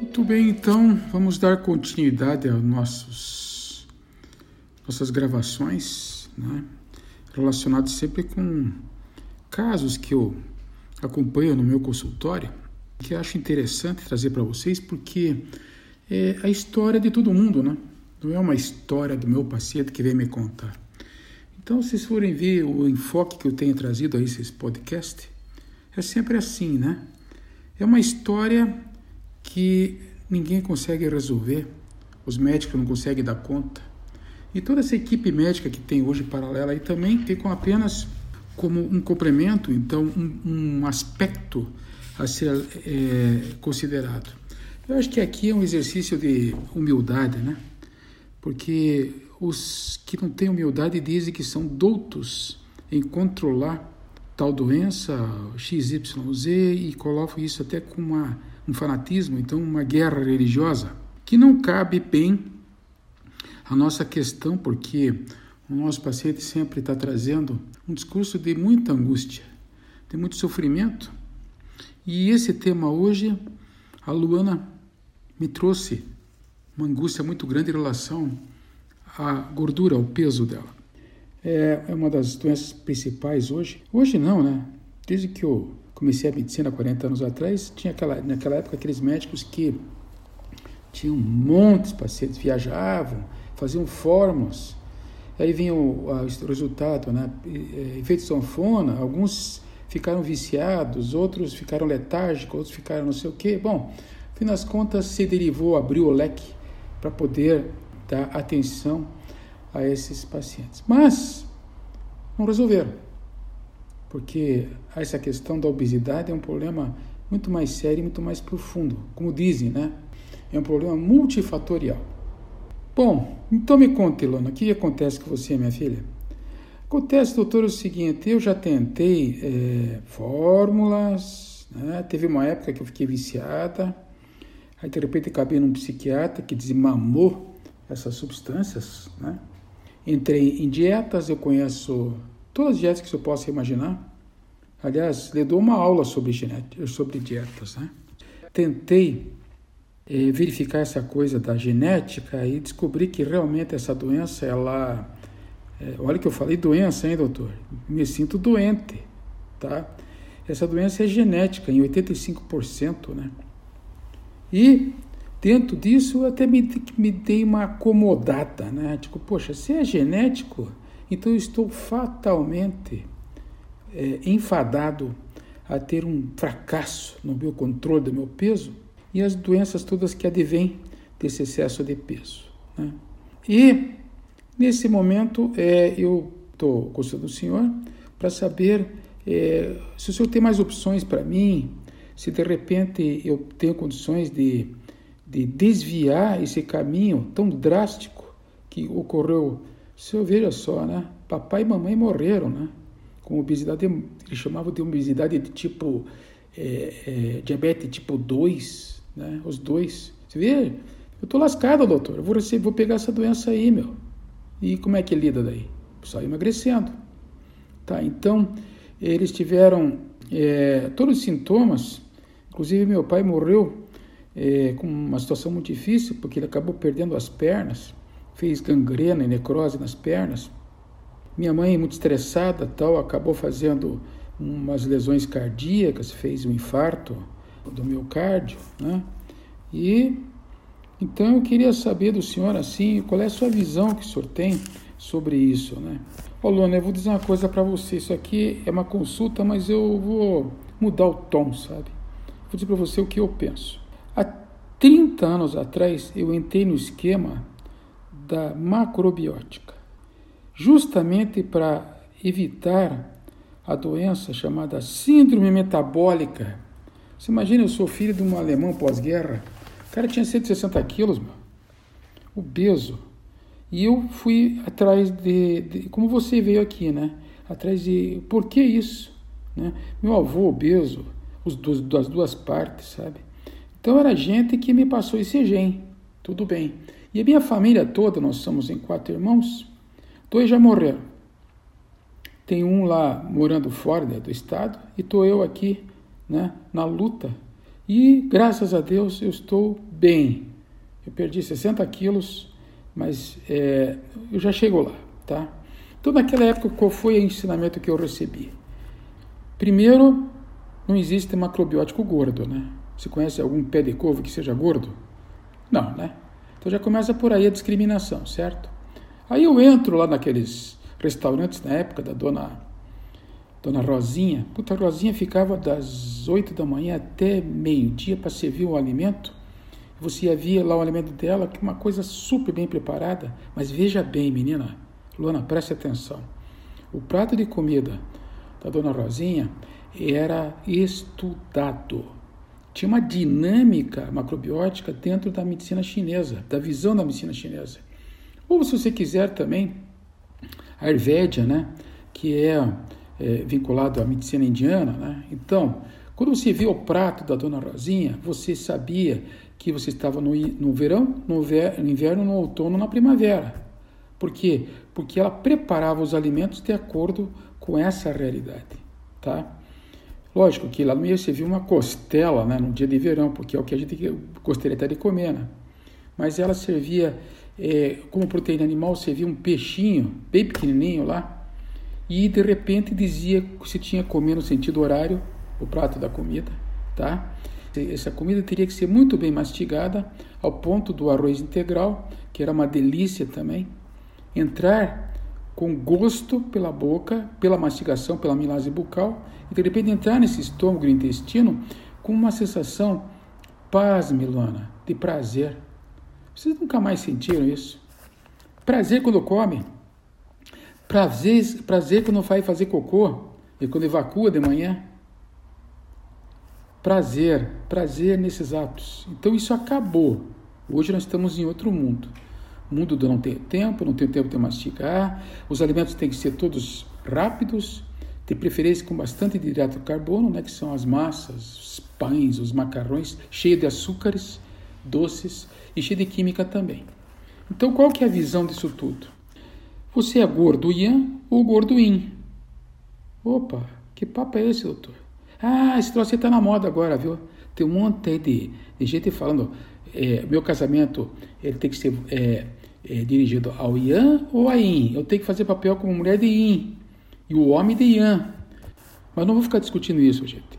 Muito bem, então vamos dar continuidade aos nossos nossas gravações, né? relacionados sempre com casos que eu acompanho no meu consultório, que acho interessante trazer para vocês, porque é a história de todo mundo, né? Não é uma história do meu paciente que vem me contar. Então, se vocês forem ver o enfoque que eu tenho trazido a esses podcasts, é sempre assim, né? É uma história que ninguém consegue resolver, os médicos não conseguem dar conta. E toda essa equipe médica que tem hoje paralela aí também ficam apenas como um complemento, então um, um aspecto a ser é, considerado. Eu acho que aqui é um exercício de humildade, né? Porque os que não têm humildade dizem que são doutos em controlar tal doença XYZ e colocam isso até com uma um fanatismo, então uma guerra religiosa, que não cabe bem a nossa questão, porque o nosso paciente sempre está trazendo um discurso de muita angústia, de muito sofrimento. E esse tema hoje, a Luana me trouxe uma angústia muito grande em relação à gordura, ao peso dela. É, é uma das doenças principais hoje. Hoje não, né? Desde que eu comecei a medicina 40 anos atrás, tinha aquela, naquela época aqueles médicos que tinham montes de pacientes, viajavam, faziam fórmulas, aí vinha o, o resultado, né? efeito sanfona, alguns ficaram viciados, outros ficaram letárgicos, outros ficaram não sei o quê. Bom, no fim das contas se derivou, abriu o leque para poder dar atenção a esses pacientes. Mas não resolveram porque essa questão da obesidade é um problema muito mais sério e muito mais profundo. Como dizem, né? É um problema multifatorial. Bom, então me conte, Ilona, o que acontece com você, minha filha? Acontece, doutor, o seguinte: eu já tentei é, fórmulas, né? teve uma época que eu fiquei viciada, aí de repente acabei num psiquiatra que desmamou essas substâncias, né? Entrei em dietas, eu conheço todas as dietas que você possa imaginar. Aliás, lhe dou uma aula sobre, genética, sobre dietas. Né? Tentei eh, verificar essa coisa da genética e descobri que realmente essa doença, ela. Eh, olha que eu falei doença, hein, doutor? Me sinto doente, tá? Essa doença é genética, em 85%, né? E dentro disso eu até me, me dei uma acomodada, né? Tipo, poxa, se é genético, então eu estou fatalmente é, enfadado a ter um fracasso no meu controle do meu peso e as doenças todas que advêm desse excesso de peso. Né? E nesse momento é, eu estou consultando o senhor para saber é, se o senhor tem mais opções para mim, se de repente eu tenho condições de, de desviar esse caminho tão drástico que ocorreu senhor veja só, né? Papai e mamãe morreram, né? Com obesidade, ele chamava de obesidade de tipo é, é, diabetes tipo 2, né? Os dois. Você vê? Eu tô lascado, doutor. Eu vou, receber, vou pegar essa doença aí, meu. E como é que lida daí? Só emagrecendo. Tá, então, eles tiveram é, todos os sintomas. Inclusive, meu pai morreu é, com uma situação muito difícil, porque ele acabou perdendo as pernas fez gangrena e necrose nas pernas. Minha mãe, muito estressada, tal, acabou fazendo umas lesões cardíacas, fez um infarto do miocárdio, né? E então eu queria saber do senhor assim, qual é a sua visão que o senhor tem sobre isso, né? Ô eu vou dizer uma coisa para você, isso aqui é uma consulta, mas eu vou mudar o tom, sabe? Vou dizer para você o que eu penso. Há 30 anos atrás eu entrei no esquema da macrobiótica, justamente para evitar a doença chamada síndrome metabólica. Você imagina, eu sou filho de um alemão pós-guerra, o cara tinha 160 quilos, meu, obeso. E eu fui atrás de, de, como você veio aqui, né? Atrás de por que isso? Né? Meu avô obeso, os dos, das duas partes, sabe? Então era gente que me passou esse gene, tudo bem. E a minha família toda, nós somos em quatro irmãos, dois já morreram. Tem um lá morando fora do estado e estou eu aqui né, na luta. E graças a Deus eu estou bem. Eu perdi 60 quilos, mas é, eu já chego lá, tá? Então naquela época qual foi o ensinamento que eu recebi? Primeiro, não existe macrobiótico gordo, né? Você conhece algum pé de couve que seja gordo? Não, né? Então já começa por aí a discriminação, certo? Aí eu entro lá naqueles restaurantes na época da dona Dona Rosinha. Puta, a Rosinha ficava das 8 da manhã até meio-dia para servir o alimento. Você ia ver lá o alimento dela, que é uma coisa super bem preparada. Mas veja bem, menina, Luana, preste atenção. O prato de comida da Dona Rosinha era estudado. Tinha uma dinâmica macrobiótica dentro da medicina chinesa, da visão da medicina chinesa. Ou se você quiser também, a Ayurveda, né, que é, é vinculado à medicina indiana, né? Então, quando você via o prato da Dona Rosinha, você sabia que você estava no, no verão, no, ver, no inverno, no outono, na primavera. Por quê? Porque ela preparava os alimentos de acordo com essa realidade, tá? Lógico que lá no meio você viu uma costela, né, no dia de verão, porque é o que a gente gostaria até de comer, né? Mas ela servia é, como proteína animal, servia um peixinho bem pequenininho lá, e de repente dizia que se tinha que comer no sentido horário o prato da comida, tá? Essa comida teria que ser muito bem mastigada, ao ponto do arroz integral, que era uma delícia também, entrar com gosto pela boca, pela mastigação, pela milase bucal, e de repente entrar nesse estômago e intestino com uma sensação, paz, Milana, de prazer. Vocês nunca mais sentiram isso? Prazer quando come, prazer, prazer quando vai fazer cocô e quando evacua de manhã. Prazer, prazer nesses atos. Então isso acabou. Hoje nós estamos em outro mundo. Mundo do não ter tempo, não ter tempo de mastigar, os alimentos têm que ser todos rápidos, de preferência com bastante hidrato de carbono, né, que são as massas, os pães, os macarrões, cheio de açúcares, doces e cheio de química também. Então qual que é a visão disso tudo? Você é gordo yang ou gordo yin? Opa, que papo é esse, doutor? Ah, esse troço está na moda agora, viu? Tem um monte de, de gente falando, é, meu casamento ele tem que ser é, é, dirigido ao Ian ou a Yin. Eu tenho que fazer papel como mulher de Yin e o homem de Ian. Mas não vou ficar discutindo isso, gente.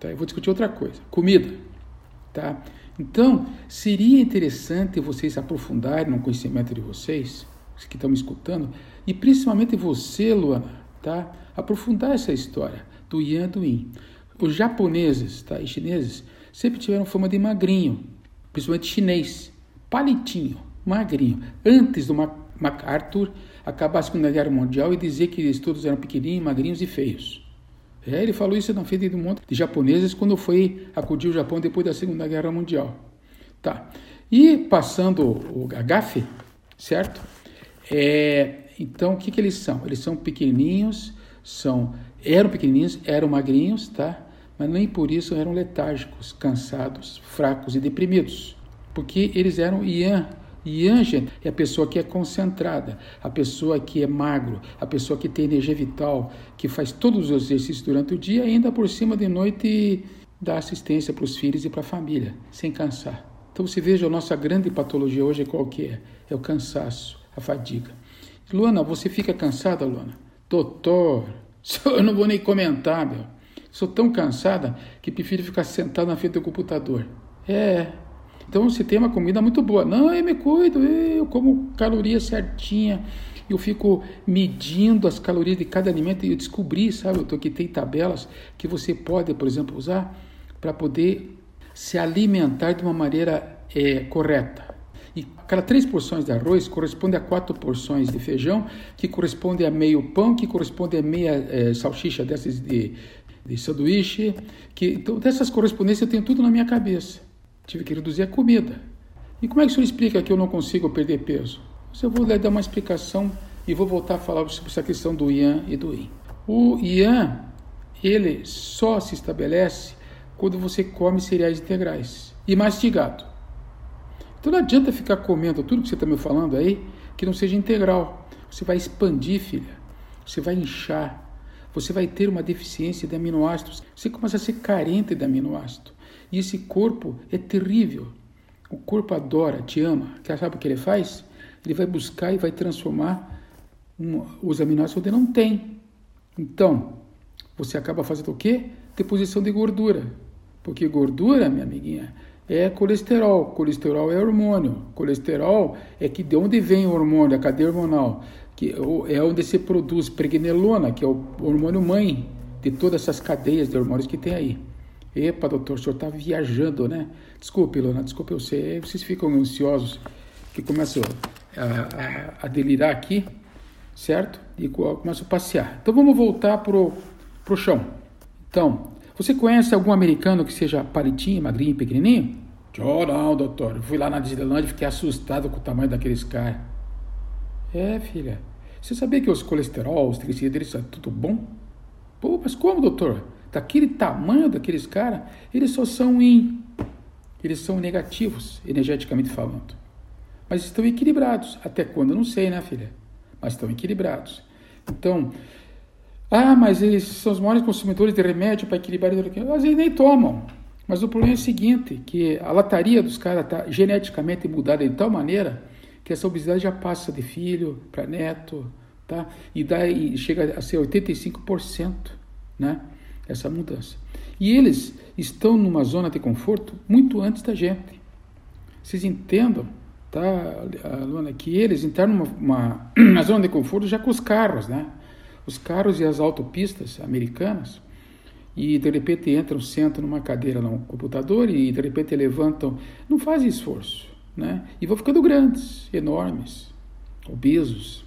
Tá? Eu vou discutir outra coisa, comida. Tá? Então, seria interessante vocês aprofundarem no conhecimento de vocês, que estão me escutando, e principalmente você, Luana, tá? aprofundar essa história do Yan e do Yin. Os japoneses tá, e chineses sempre tiveram fama de magrinho, principalmente chinês, palitinho, magrinho. Antes do MacArthur acabar a Segunda Guerra Mundial e dizer que eles todos eram pequenininhos, magrinhos e feios. É, ele falou isso na frente de um monte de japoneses quando foi acudir o Japão depois da Segunda Guerra Mundial. Tá. E passando o agafe, certo? É, então, o que, que eles são? Eles são pequenininhos, são eram pequenininhos, eram magrinhos, tá? Mas nem por isso eram letárgicos, cansados, fracos e deprimidos, porque eles eram Ian. Gente, é a pessoa que é concentrada, a pessoa que é magro, a pessoa que tem energia vital, que faz todos os exercícios durante o dia, ainda por cima de noite dá assistência para os filhos e para a família, sem cansar. Então você veja, a nossa grande patologia hoje é qual que é? É o cansaço, a fadiga. Luana, você fica cansada, Luana? Doutor, eu não vou nem comentar, meu. Sou tão cansada que prefiro ficar sentado na frente do computador. É. Então, se tem uma comida muito boa, não, eu me cuido, eu como caloria certinha, eu fico medindo as calorias de cada alimento e eu descobri, sabe, tô que tem tabelas que você pode, por exemplo, usar para poder se alimentar de uma maneira é, correta. E cada três porções de arroz corresponde a quatro porções de feijão, que corresponde a meio pão, que corresponde a meia é, salsicha dessas de, de sanduíche. Que, então, dessas correspondências eu tenho tudo na minha cabeça. Tive que reduzir a comida. E como é que o senhor explica que eu não consigo perder peso? Eu vou dar uma explicação e vou voltar a falar sobre essa questão do Ian e do Yin. O Ian, ele só se estabelece quando você come cereais integrais e mastigado. Então não adianta ficar comendo tudo que você está me falando aí que não seja integral. Você vai expandir, filha. Você vai inchar. você vai ter uma deficiência de aminoácidos. Você começa a ser carente de aminoácido. E esse corpo é terrível. O corpo adora, te ama. Sabe o que ele faz? Ele vai buscar e vai transformar um, os aminoácidos onde não tem. Então, você acaba fazendo o quê? Deposição de gordura. Porque gordura, minha amiguinha, é colesterol. Colesterol é hormônio. Colesterol é que de onde vem o hormônio, a cadeia hormonal, que é onde se produz pregnenolona, que é o hormônio mãe de todas essas cadeias de hormônios que tem aí. Epa, doutor, o senhor está viajando, né? Desculpe, Lona, desculpe eu sei. Vocês ficam ansiosos que começam a, a, a delirar aqui, certo? E começam a passear. Então vamos voltar pro, pro chão. Então, você conhece algum americano que seja palitinho, magrinho, pequenininho? Oh, não, doutor. Eu fui lá na Disneyland e fiquei assustado com o tamanho daqueles caras. É, filha. Você sabia que os colesterol, os triglicéridos, é tudo bom? Pô, mas como, doutor? Daquele tamanho daqueles caras, eles só são em. Eles são negativos, energeticamente falando. Mas estão equilibrados. Até quando? Eu não sei, né, filha? Mas estão equilibrados. Então, ah, mas eles são os maiores consumidores de remédio para equilibrar a Às vezes nem tomam. Mas o problema é o seguinte, que a lataria dos caras está geneticamente mudada de tal maneira que essa obesidade já passa de filho para neto, tá? E, daí chega a ser 85%, né? Essa mudança. E eles estão numa zona de conforto muito antes da gente. Vocês entendam, tá, Luana, que eles entraram numa uma, zona de conforto já com os carros, né? os carros e as autopistas americanas e de repente entram, sentam numa cadeira no computador e de repente levantam, não fazem esforço, né? E vão ficando grandes, enormes, obesos.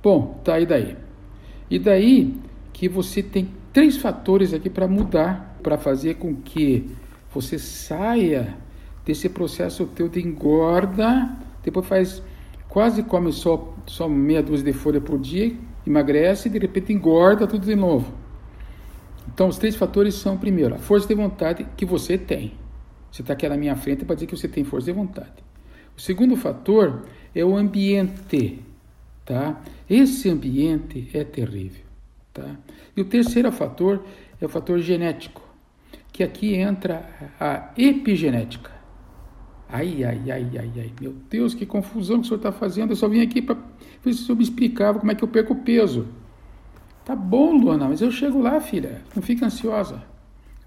Bom, tá aí daí. E daí que você tem três fatores aqui para mudar, para fazer com que você saia desse processo teu de engorda, depois faz quase come só, só meia dúzia de folha por dia emagrece e de repente engorda tudo de novo. Então, os três fatores são, primeiro, a força de vontade que você tem. Você está aqui na minha frente para dizer que você tem força de vontade. O segundo fator é o ambiente, tá? Esse ambiente é terrível, tá? E o terceiro fator é o fator genético, que aqui entra a epigenética. Ai, ai, ai, ai, ai, meu Deus, que confusão que o senhor está fazendo. Eu só vim aqui para ver se o senhor me explicava como é que eu perco peso. Tá bom, Luana, mas eu chego lá, filha. Não fica ansiosa.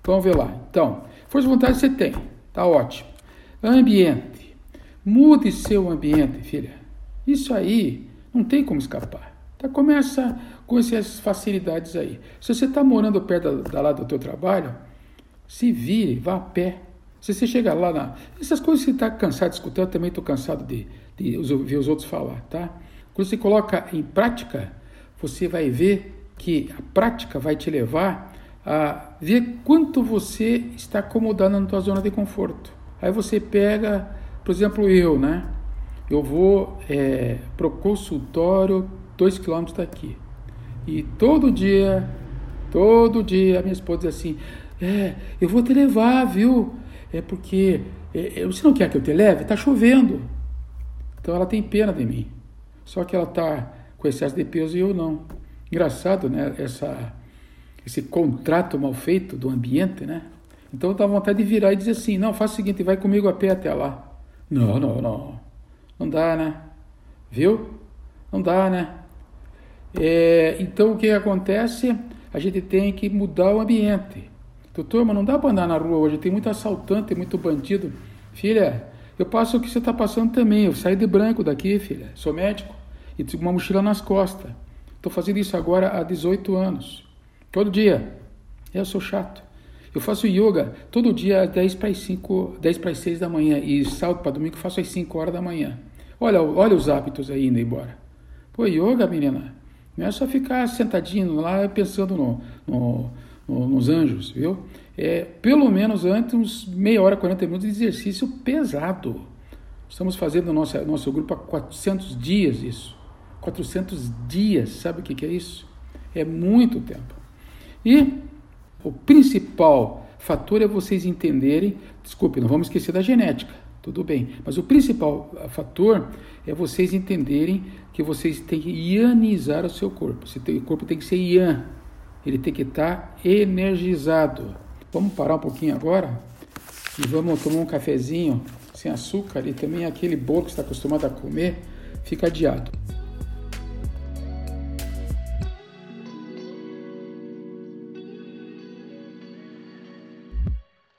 Vamos ver lá. Então, força de vontade você tem. Tá ótimo. Ambiente. Mude seu ambiente, filha. Isso aí não tem como escapar. Tá? Começa com essas facilidades aí. Se você está morando perto da, da lá do teu trabalho, se vire, vá a pé. Se você chegar lá na. Essas coisas que você está cansado de escutar, eu também estou cansado de, de ver os outros falar, tá? Quando você coloca em prática, você vai ver que a prática vai te levar a ver quanto você está acomodando na tua zona de conforto. Aí você pega, por exemplo, eu, né? Eu vou é, para o consultório dois quilômetros daqui. E todo dia, todo dia, a minha esposa diz assim: É, eu vou te levar, viu? é porque é, é, você não quer que eu te leve? Está chovendo. Então ela tem pena de mim. Só que ela está com excesso de peso e eu não. Engraçado, né? Essa, esse contrato mal feito do ambiente, né? Então dá vontade de virar e dizer assim: não, faz o seguinte, vai comigo a pé até lá. Não, não, não. Não dá, né? Viu? Não dá, né? É, então o que acontece? A gente tem que mudar o ambiente. Doutor, mas não dá para andar na rua hoje, tem muito assaltante, tem muito bandido. Filha, eu passo o que você está passando também. Eu saí de branco daqui, filha. Sou médico e tenho uma mochila nas costas. Estou fazendo isso agora há 18 anos. Todo dia. Eu sou chato. Eu faço yoga todo dia às 10 para as 5, 10 para as 6 da manhã. E sábado para domingo faço às 5 horas da manhã. Olha, olha os hábitos aí indo embora. Pô, yoga, menina, não é só ficar sentadinho lá pensando no, no nos anjos, viu? É, pelo menos antes, uns meia hora, 40 minutos de exercício pesado. Estamos fazendo no nosso, nosso grupo há 400 dias isso. 400 dias, sabe o que, que é isso? É muito tempo. E o principal fator é vocês entenderem, desculpe, não vamos esquecer da genética, tudo bem, mas o principal fator é vocês entenderem que vocês têm que ianizar o seu corpo. O corpo tem que ser ian, ele tem que estar energizado. Vamos parar um pouquinho agora e vamos tomar um cafezinho sem açúcar e também aquele bolo que está acostumado a comer fica adiado.